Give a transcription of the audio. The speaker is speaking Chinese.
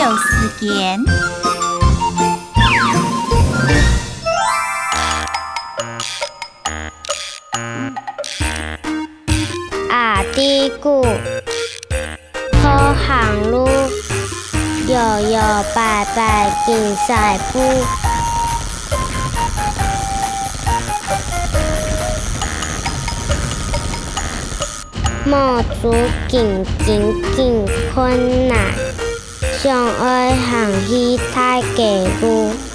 有时间。阿弟故，好行路，摇摇摆摆进赛步。冒出紧紧紧困难。上爱行去太过路。